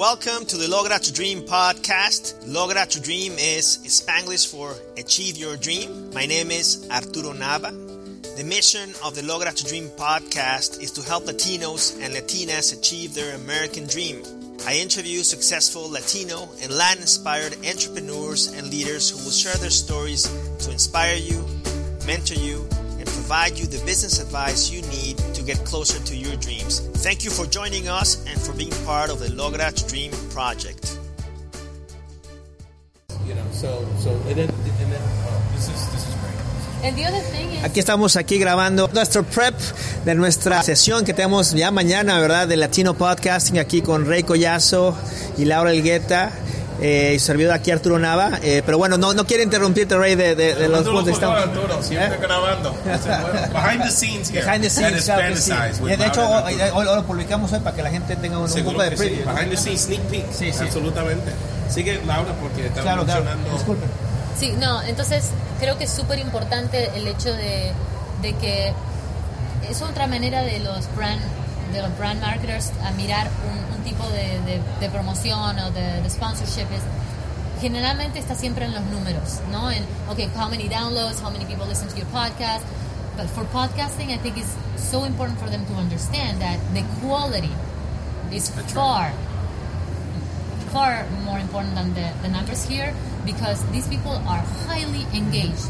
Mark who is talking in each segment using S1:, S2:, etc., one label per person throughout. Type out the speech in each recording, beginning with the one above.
S1: Welcome to the Logra Tu Dream podcast. Logra Tu Dream is Spanglish for Achieve Your Dream. My name is Arturo Nava. The mission of the Logra Tu Dream podcast is to help Latinos and Latinas achieve their American dream. I interview successful Latino and Latin inspired entrepreneurs and leaders who will share their stories to inspire you, mentor you, and provide you the business advice you need to get closer to your dreams. Thank you for joining us and for being part of the Logra to Dream project.
S2: You know, so so and then and then this is this is great.
S3: And the other thing is,
S1: Aquí estamos aquí grabando nuestro prep de nuestra sesión que tenemos ya mañana, ¿verdad? De Latino Podcasting aquí con Rey Collazo y Laura Elgueta. Eh, y su servidor aquí Arturo Nava. Eh, pero bueno, no, no quiero interrumpirte, Rey, de, de, de los
S2: Arturo,
S1: puntos estamos.
S2: Arturo, siempre
S1: ¿Eh?
S2: grabando. Behind the scenes here.
S1: Behind the scenes, claro que sí. de hecho, hoy, hoy- lo publicamos hoy para que la gente tenga un, un poco de
S2: sí.
S1: preview. ¿no?
S2: Behind the scenes, sneak peek.
S1: Sí, sí.
S2: Absolutamente. Sigue Laura porque está
S1: Claro, claro.
S2: mencionando.
S1: Disculpen.
S3: sí, no, entonces creo que es súper importante el hecho de, de que es otra manera de los brand de los brand marketers a mirar un, un tipo de, de- de promoción o de, de sponsorship es generalmente está siempre en los números, ¿no? En, okay, how many downloads, how many people listen to your podcast. But for podcasting, I think it's so important for them to understand that the quality is
S2: That's
S3: far far more important than the, the numbers here because these people are highly engaged.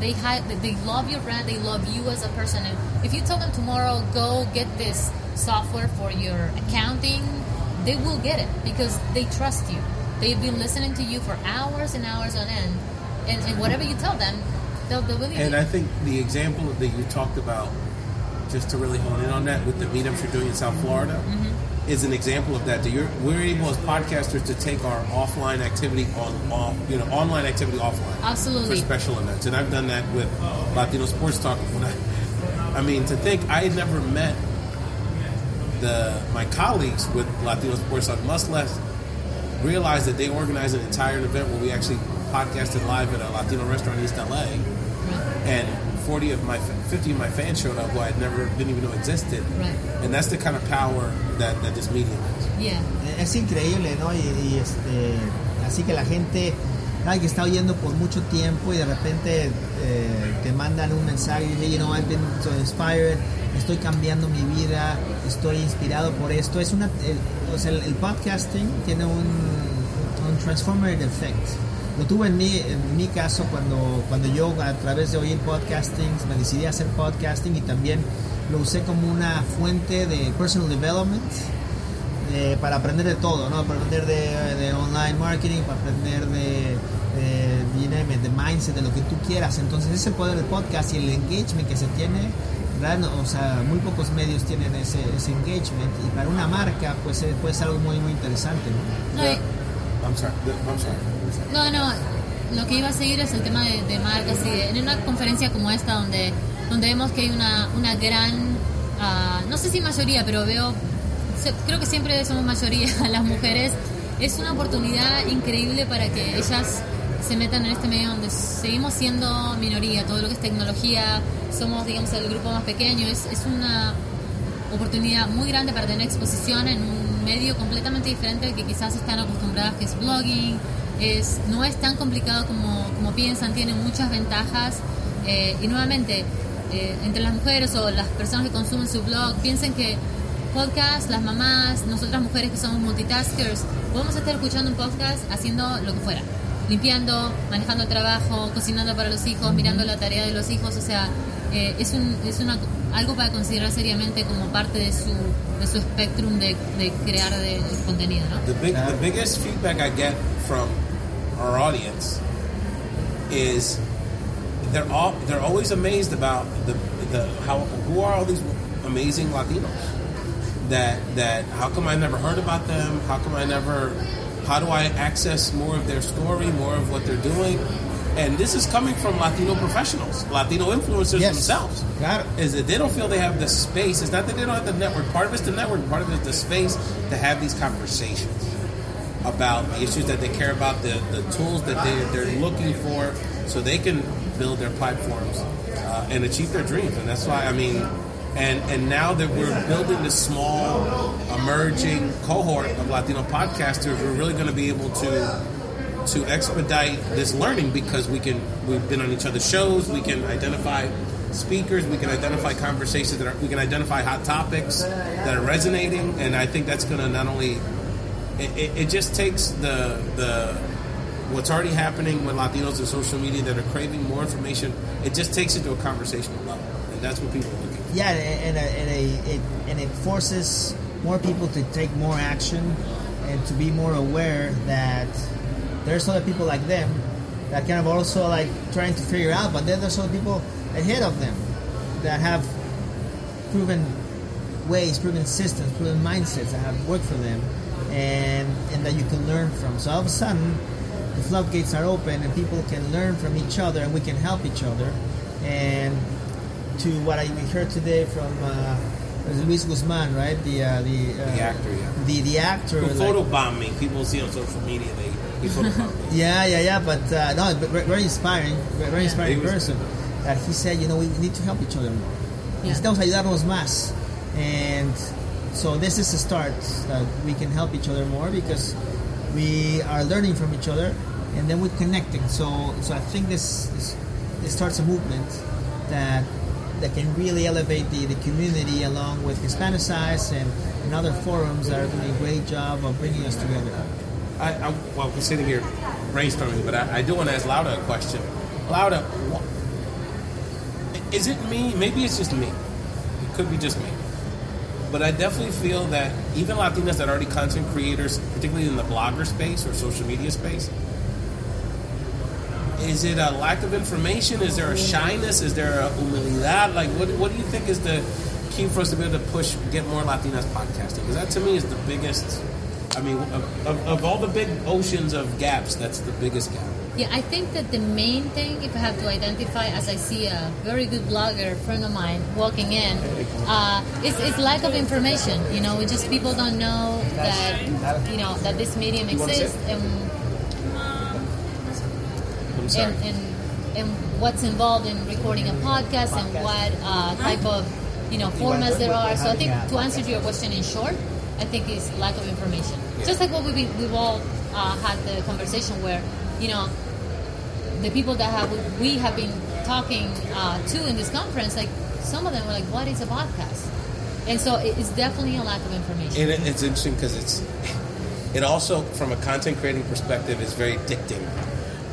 S3: They hi- they love your brand, they love you as a person. And if you tell them tomorrow, go get this software for your accounting, they will get it because they trust you. They've been listening to you for hours and hours on end, and, and whatever you tell them, they'll, they'll believe
S2: And
S3: you.
S2: I think the example that you talked about, just to really hone in on that, with the meetups you're doing in South Florida,
S3: Mm-hmm.
S2: Is an example of that. That you're, we're able as podcasters to take our offline activity on, off, you know, online activity offline.
S3: Absolutely.
S2: for special events, and I've done that with Latino Sports Talk. When I, I mean, to think I had never met the my colleagues with Latino Sports Talk, much less realize that they organized an entire event where we actually podcasted live at a Latino restaurant in East LA, and 40 of my 50 of my fans showed up who I had never didn't even know existed,
S3: Right.
S2: and that's the kind of power that, that this medium is.
S3: Yeah.
S1: Es increíble, ¿no? Y, y, este, así que la gente ay, que está oyendo por mucho tiempo y de repente eh, te mandan un mensaje y dicen, you know, I've been so inspired, estoy cambiando mi vida, estoy inspirado por esto. Es una, el, o sea, el, el podcasting tiene un, un transformative effect. Lo tuve en mi, en mi caso cuando, cuando yo a través de oír podcasting me decidí a hacer podcasting y también lo usé como una fuente de personal development eh, para aprender de todo, ¿no? Para aprender de, de online marketing, para aprender de, de, de mindset, de lo que tú quieras. Entonces ese poder del podcast y el engagement que se tiene, ¿verdad? O sea, muy pocos medios tienen ese, ese engagement y para una marca pues eh, puede ser algo muy muy interesante, ¿no?
S3: No,
S2: I'm sorry. I'm sorry.
S3: No, no, lo que iba a seguir es el tema de, marcas y de- en una conferencia como esta donde, donde vemos que hay una, una gran, ah, no sé si mayoría, pero veo, creo que siempre somos mayoría las mujeres, es una oportunidad increíble para que ellas se metan en este medio donde seguimos siendo minoría, todo lo que es tecnología, somos digamos el grupo más pequeño, es, es una oportunidad muy grande para tener exposición en un medio completamente diferente al que quizás están acostumbradas, que es blogging. Es, no es tan complicado como, como piensan, tiene muchas ventajas. eh, y nuevamente, eh, entre las mujeres o las personas que consumen su blog, piensen que podcast, las mamás, nosotras mujeres que somos multitaskers, podemos estar escuchando un podcast haciendo lo que fuera. Limpiando, manejando el trabajo, cocinando para los hijos, mirando la tarea de los hijos. O sea, eh, es, un, es una, algo para considerar seriamente como parte de su, de su spectrum de, de crear de, contenido, ¿no?
S2: The big, the biggest feedback I get from our audience is they're all they're always amazed about the the how who are all these amazing Latinos that that how come I never heard about them? How come I never? How do I access more of their story, more of what they're doing? And this is coming from Latino professionals, Latino influencers
S1: Yes.
S2: themselves.
S1: Claro.
S2: Is that they don't feel they have the space. It's not that they don't have the network. Part of it's the network. Part of it is the space to have these conversations about the issues that they care about, the, the tools that they, they're looking for, so they can build their platforms uh, and achieve their dreams. And that's why, I mean, and and now that we're building this small emerging cohort of Latino podcasters, we're really going to be able to to expedite this learning because we can we've been on each other's shows, we can identify speakers, we can identify conversations that are, we can identify hot topics that are resonating, and I think that's going to not only it, it, just takes the the what's already happening with Latinos in social media that are craving more information. It just takes it to a conversational level, and that's what people are looking for.
S1: Yeah, and, and, uh, and, a, it, and it forces more people to take more action and to be more aware that there's other people like them that kind of also like trying to figure out, but then there's other people ahead of them that have proven ways, proven systems, proven mindsets that have worked for them, and and that you can learn from. So all of a sudden, the floodgates are open, and people can learn from each other, and we can help each other. And to what I heard today from uh, Luis Guzman, right? The uh, the uh,
S2: The actor, yeah.
S1: the the actor.
S2: Who
S1: like-
S2: photobomb me? People see on social media they he photobombed me.
S1: Yeah, yeah, yeah. But uh, no, but very, very inspiring, very, very inspiring
S2: was-
S1: person. That he said, you know, we need to help each other more.
S3: Yeah.
S1: Necesitamos ayudarnos más. And so this is a start that we can help each other more because we are learning from each other and then we're connecting. So, so I think this this, this starts a movement that that can really elevate the, the community along with Hispanicize and, and other forums that are doing a great job of bringing us together.
S2: I, I, well, we're sitting here brainstorming, but I, I do want to ask Laura a question. Laura, is it me? Maybe it's just me. It could be just me. But I definitely feel that even Latinas that are already content creators, particularly in the blogger space or social media space, is it a lack of information? Is there a shyness? Is there a humildad? Like, what, what do you think is the key for us to be able to push, get more Latinas podcasting? Because that to me is the biggest. I mean, of, of, of all the big oceans of gaps, that's the biggest gap.
S3: Yeah, I think that the main thing, if I have to identify, as I see a very good blogger friend of mine walking in, uh, is, is lack of information. You know, just people don't know that you know that this medium
S2: You wanna say
S3: exists and and, and and what's involved in recording a podcast and what uh, type of you know formats there are. So I think to answer to your question in short, I think it's lack of information. Just like what we've we've all uh, had the conversation where you know the people that have we have been talking uh, to in this conference, like some of them were like, "What is a podcast?" And so it's definitely a lack of information.
S2: And it's interesting because it's it also, from a content creating perspective, is very addicting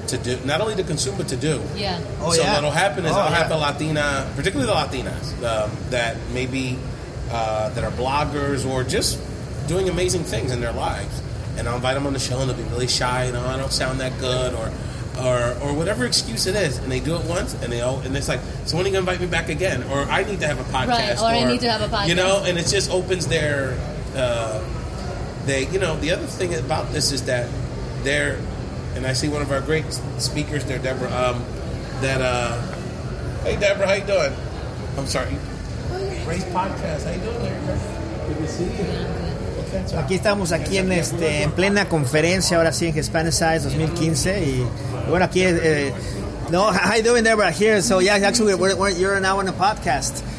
S2: to do. Not only to consume, but to do.
S3: yeah.
S1: Oh,
S2: so
S1: yeah.
S2: what'll happen is
S1: Oh,
S2: I'll have
S1: yeah.
S2: the Latina, particularly the Latinas, um, that maybe uh, that are bloggers or just doing amazing things in their lives, and I'll invite them on the show, and they'll be really shy. You know, I don't sound that good, or. Or, or whatever excuse it is, and they do it once, and they all, and it's like, so when are you gonna invite me back again? Or I need to have a podcast,
S3: or I need to have a podcast.
S2: you know, and it just opens their, uh, they, you know, the other thing about this is that they're, and I see one of our great speakers there, Deborah. Um, that, uh, hey Deborah, how you doing? I'm sorry. Great podcast. How you doing? There? Good to see you.
S1: Aquí estamos aquí en este en plena conferencia ahora sí en Hispanicize 2015 y, bueno aquí eh, no you doing Deborah here so yeah actually we're, we're, you're now on a podcast.
S4: I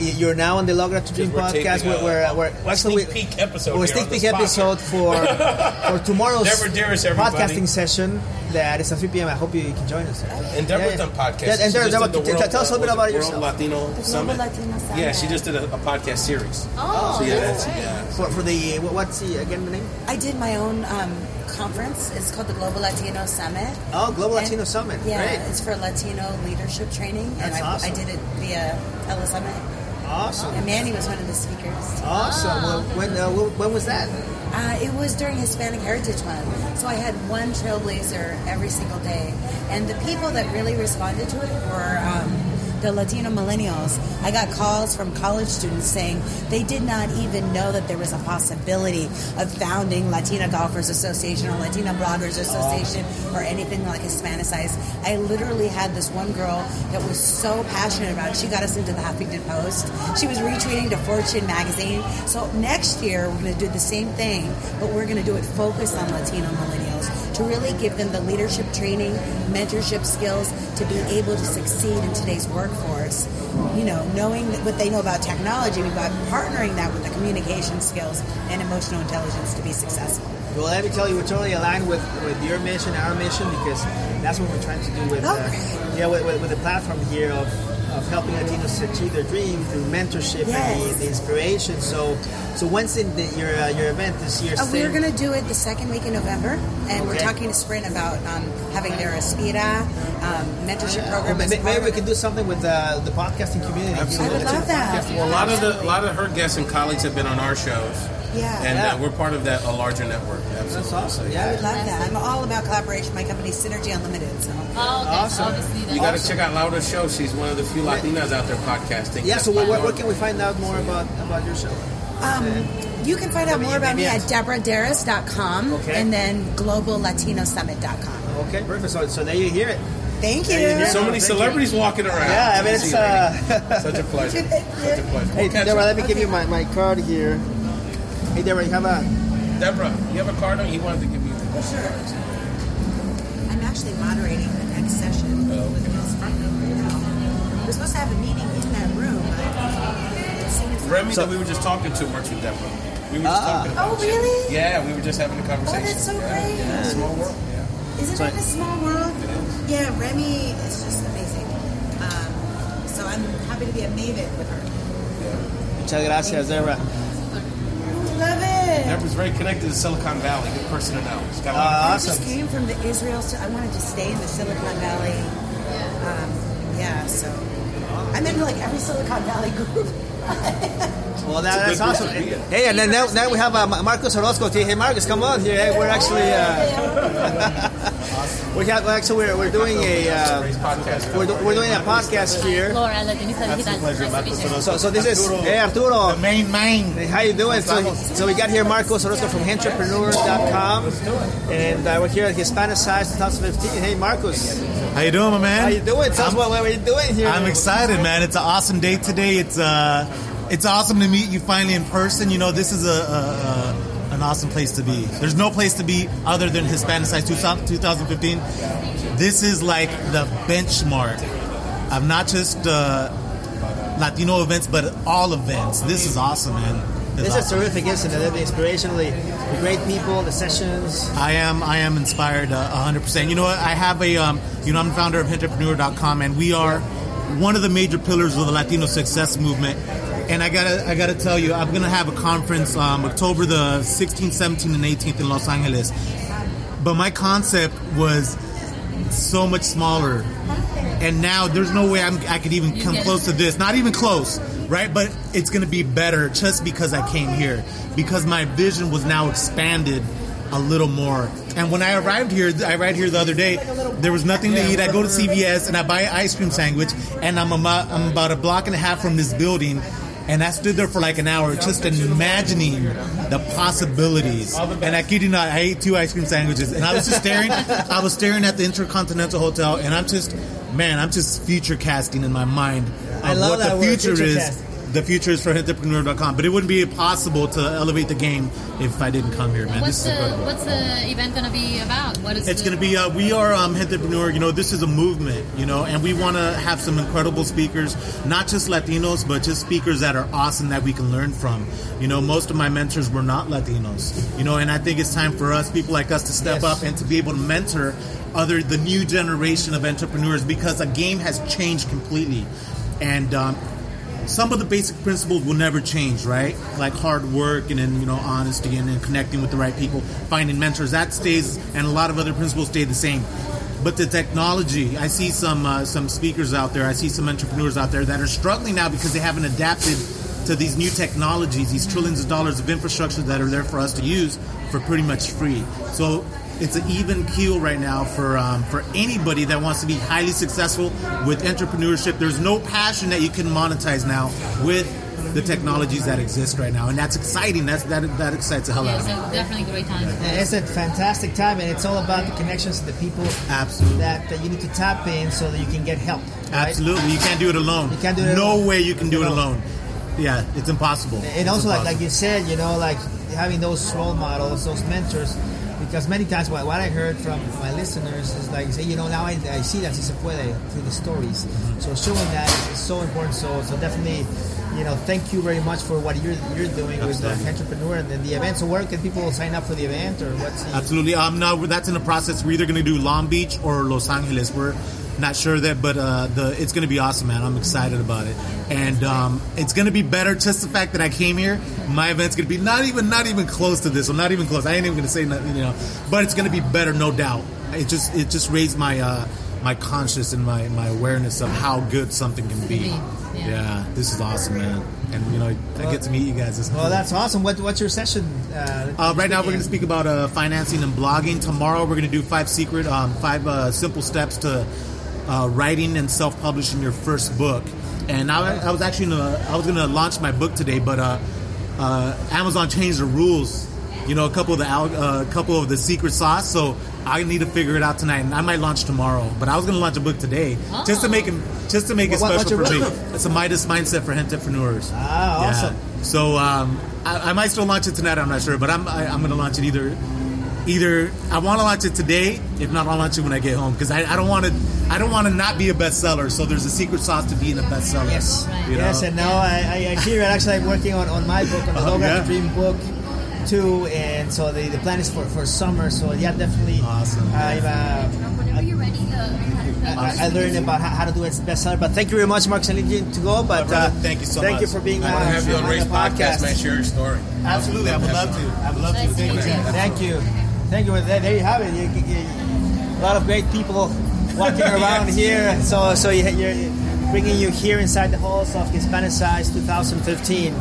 S1: you're now on the Logra Tu Dream
S2: We're
S1: podcast
S2: taping a-
S1: we're, we're,
S2: a
S1: actually
S2: sneak peek episode
S1: we're
S2: here
S1: sneak
S2: on
S1: peek
S2: the
S1: episode for for tomorrow's
S2: Deborah Dearest, everybody.
S1: podcasting session that is at 3 p.m. I hope you can join us
S2: And Deborah's
S1: Yeah, yeah.
S2: done podcasts.
S1: Yeah, and
S2: She
S1: Deborah, Deborah,
S2: the World-
S1: tell us a little bit about
S2: World
S1: yourself
S2: Latino
S4: Global
S2: Summit.
S4: Latino Summit.
S2: Yeah, she just did a, a podcast series.
S3: Oh,
S2: so yeah,
S3: that's
S2: that's,
S3: great.
S2: yeah.
S1: for, for the what- what's the again the name
S4: I did my own um, conference. It's called the Global Latino Summit.
S1: oh Global
S4: And-
S1: Latino Summit
S4: Yeah,
S1: great
S4: it's for Latino leadership training, and
S1: That's
S4: I,
S1: awesome.
S4: I did it via Telesummit.
S1: Awesome.
S4: And Manny was one of the speakers.
S1: awesome. Well, when uh, when was that?
S4: Uh, it was during Hispanic Heritage Month, so I had one trailblazer every single day, and the people that really responded to it were um, the Latino millennials. I got calls from college students saying they did not even know that there was a possibility of founding Latina Golfers Association or Latina Bloggers Association or anything like Hispanicized. I literally had this one girl that was so passionate about it. She got us into the Huffington Post. She was retweeting to Fortune magazine. So next year we're going to do the same thing, but we're going to do it focused on Latino millennials to really give them the leadership training, mentorship skills to be able to succeed in today's workforce. You know, knowing what they know about technology, we but partnering that with the communication skills and emotional intelligence to be successful.
S1: Well, let me tell you, we're totally aligned with, with your mission, our mission, because that's what we're trying to do with,
S4: Oh,
S1: uh, yeah, with, with, with the platform here of, of helping Latinos achieve their dream through mentorship and
S4: Yes.
S1: the, the inspiration. So, so when's in the, your uh, your event this year?
S4: Uh, we're going to do it the second week in November, and we're talking to Sprint about um, having their Aspira um, mentorship
S1: Well,
S4: program. as
S1: maybe, maybe we can do something with uh, the podcasting community.
S2: Absolutely.
S4: I would love that.
S2: Well, a lot of the a lot of her guests and colleagues have been on our shows,
S4: Yeah.
S2: and
S1: Yeah.
S2: Uh, we're part of that a larger network. Absolutely.
S1: That's awesome. Yeah.
S4: I would
S1: Yeah.
S4: love that. I'm all about collaboration. My company, Synergy Unlimited. So.
S3: Oh, okay.
S1: Awesome.
S3: So obviously
S2: You got to check out Laura's show. She's one of the few Latinas out there podcasting.
S1: Yeah. So, what, where, where can we find out more about about your show?
S4: Um, you can find out more about me at deborahdarris.com
S1: Okay.
S4: and then globallatinosummit.com.
S1: Okay, perfect. So, so there you hear it.
S4: Thank you.
S1: Yeah, you
S2: So many
S1: Thank
S2: celebrities walking around.
S1: Yeah, I mean it's. Uh,
S2: such a pleasure. Such a pleasure.
S1: hey, Deborah, let me give you my, my card here. Hey, Deborah, you have a.
S2: Deborah, you have a card on? He wanted to give you.
S4: Sure. I'm actually moderating the next session
S2: Oh.
S4: with Ms. Franco. We're supposed to have a meeting in that room, but
S2: Remy
S1: So-
S2: that we were just talking to works with Deborah. We were just
S1: Ah.
S2: talking about
S4: Oh,
S2: you.
S4: really?
S2: Yeah, we were just having a conversation.
S4: Oh,
S2: conversation.
S4: that's so
S2: Yeah.
S4: great.
S2: Yeah, Small world. Yeah.
S4: Isn't
S1: So-
S4: it a small world? Yeah, Remy is just amazing. Um, so I'm happy to be a maven with her.
S1: Muchas gracias, Deborah.
S4: Love it.
S2: Deborah's very connected to Silicon Valley. Good person to know. She's got a lot of
S1: Uh,
S4: I just came from the Israel. So I wanted to stay in the Silicon Valley. Um, yeah, so I'm in like every Silicon Valley group.
S1: Well, that, that's awesome.
S2: to.
S1: Hey, and then now, now we have uh, Marcos Orozco. Hey, Marcos, come on here. Hey, we're actually uh, we have actually we're, we're doing a uh,
S2: podcast.
S1: we're, do, we're doing a podcast here.
S3: Laura, Nice to meet you.
S1: So, so this is hey Arturo.
S5: The main main.
S1: Hey, How you doing? So, so we got here Marcos Orozco from Entrepreneur.com, and uh, we're here at Hispanicize 2015. Hey, Marcos,
S5: How you doing, my man?
S1: how you doing? Tell us
S5: I'm,
S1: what, what are you doing here?
S5: I'm excited, man. It's an awesome day today. It's uh, it's awesome to meet you finally in person. You know, this is a, a, a an awesome place to be. There's no place to be other than Hispanicize 2015. This is like the benchmark of not just uh, Latino events, but all events. This is awesome, man. It's
S1: This is
S5: awesome.
S1: terrific, isn't it? The inspirationally, the great people, the sessions.
S5: I am I am inspired uh, 100%. You know what? I have a um, you know I'm the founder of entrepreneur.com and we are one of the major pillars of the Latino success movement. And I gotta I gotta tell you, I'm gonna have a conference um, October the 16th, 17th, and 18th in Los Angeles. But my concept was so much smaller, and now there's no way I'm, I could even come close to this. Not even close, right? But it's gonna be better just because I came here, because my vision was now expanded a little more. And when I arrived here, I arrived here the other day. There was nothing to eat. I go to CVS and I buy an ice cream sandwich, and I'm about, I'm about a block and a half from this building. And I stood there for like an hour, just imagining the possibilities. And I kid you not, I ate two ice cream sandwiches, and I was just staring. I was staring at the Intercontinental Hotel, and I'm just, man, I'm just future casting in my mind of what the future,
S1: future
S5: is. The future is for entrepreneur.com, but it wouldn't be possible to elevate the game if I didn't come here, man.
S3: What's the. What's the event going to be about? What is
S5: It's going to be, uh, we are um, Entrepreneur, you know, this is a movement, you know, and we want to have some incredible speakers, not just Latinos, but just speakers that are awesome that we can learn from. You know, most of my mentors were not Latinos, you know, and I think it's time for us, people like us, to step
S1: Yes.
S5: up and to be able to mentor other, the new generation of entrepreneurs because the game has changed completely. And, um, some of the basic principles will never change, right? Like hard work and then you know honesty and then connecting with the right people, finding mentors that stays, and a lot of other principles stay the same. But the technology, I see some uh, some speakers out there, I see some entrepreneurs out there that are struggling now because they haven't adapted to these new technologies, these trillions of dollars of infrastructure that are there for us to use for pretty much free. So it's an even keel right now for um, for anybody that wants to be highly successful with entrepreneurship. There's no passion that you can monetize now with the technologies that exist right now, and that's exciting. That's that that excites the hell
S3: Yeah,
S5: out of me.
S3: a definitely great time.
S1: It's a fantastic time, and it's all about the connections to the people
S5: Absolutely.
S1: that, that you need to tap in so that you can get help. right?
S5: Absolutely, you can't do it alone.
S1: You can't do it
S5: No
S1: alone.
S5: way you can do it
S1: No.
S5: alone. Yeah, it's impossible.
S1: And
S5: It's
S1: also, like like you said, you know, like having those role models, those mentors, because many times what, what I heard from my listeners is like say you know now I, I see that si se puede through the stories so showing that is, so important so so definitely you know thank you very much for what you're you're doing with the entrepreneur and then the event so where can people sign up for the event or what's the
S5: Absolutely. Um, no, that's in the process. We're either going to do Long Beach or Los Angeles. We're not sure that, but uh, the it's going to be awesome, man. I'm excited about it, and um, it's going to be better. Just the fact that I came here, my event's going to be not even not even close to this. I'm not even close. I ain't even going to say nothing, you know. But it's going to be better, no doubt. It just it just raised my uh, my conscious and my my awareness of how good something can be.
S3: Be, yeah.
S5: Yeah, this is awesome, man. And you know, I get to meet you guys. This
S1: well that's awesome what, what's your session uh,
S5: uh, right now, we're going to speak about uh, financing and blogging. Tomorrow, we're going to do five secret, um, five uh, simple steps to uh, writing and self-publishing your first book. And I, I was actually gonna, I was going to launch my book today, but uh, uh, Amazon changed the rules. You know, a couple of the uh, a couple of the secret sauce. So I need to figure it out tonight, and I might launch tomorrow. But I was going to launch a book today, just to
S3: Oh.
S5: make it, just to make it special for me.
S1: book?
S5: It's a Midas mindset for entrepreneurs.
S1: Ah,
S5: Yeah.
S1: awesome.
S5: So um, I, I might still launch it tonight. I'm not sure, but I'm I, I'm going to launch it either. Either I want to launch it today. If not, I'll launch it when I get home because I, I don't want to. I don't want to not be a bestseller. So there's a secret sauce to being a bestseller.
S1: Yes,
S3: Right.
S5: You
S1: yes, and now I, I, I hear. Actually, I'm working on, on my book, on the Logan
S5: yeah.
S1: Dream book too, and so the, the plan is for, for summer. So yeah, definitely.
S5: Awesome.
S1: I've, uh,
S3: you're ready, uh,
S1: I, I learned about how, how to do it bestseller. But thank you very much, Mark. I to go, but
S5: brother,
S1: uh,
S5: thank you so
S1: thank
S5: much.
S1: you for being
S2: I want to have you on
S1: the
S2: Race Podcast, man. Share your story.
S5: Absolutely, I would love to. I would love to. Thank you.
S3: to you.
S1: Thank you, thank you. There, there you have it. You, you, a lot of great people walking around here. So so you, you're bringing you here inside the halls of Hispanicize 2015.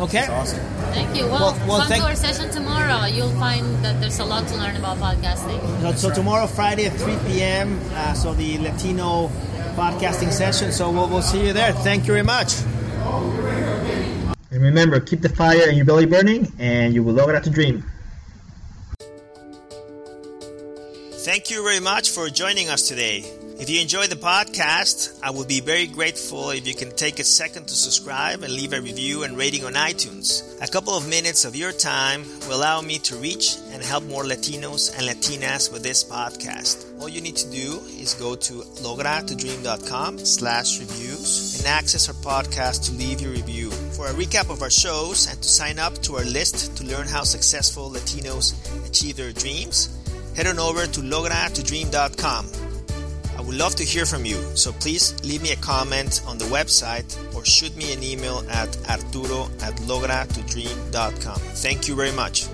S1: Okay.
S2: That's awesome.
S3: Thank you. Well,
S1: Well- well,
S3: come
S1: thank-
S3: to our session tomorrow. You'll find that there's a lot to learn about podcasting.
S1: So, so tomorrow, Friday at 3 p.m., uh, so the Latino podcasting session. So we'll, we'll see you there. Thank you very much. And remember, keep the fire in your belly burning, and you will lograr tu dream. Thank you very much for joining us today. If you enjoyed the podcast, I would be very grateful if you can take a second to subscribe and leave a review and rating on iTunes. A couple of minutes of your time will allow me to reach and help more Latinos and Latinas with this podcast. All you need to do is go to logratudream.com slash reviews and access our podcast to leave your review. For a recap of our shows and to sign up to our list to learn how successful Latinos achieve their dreams, head on over to logratudream.com. I would love to hear from you, so please leave me a comment on the website or shoot me an email at arturo at logratudream.com. Thank you very much.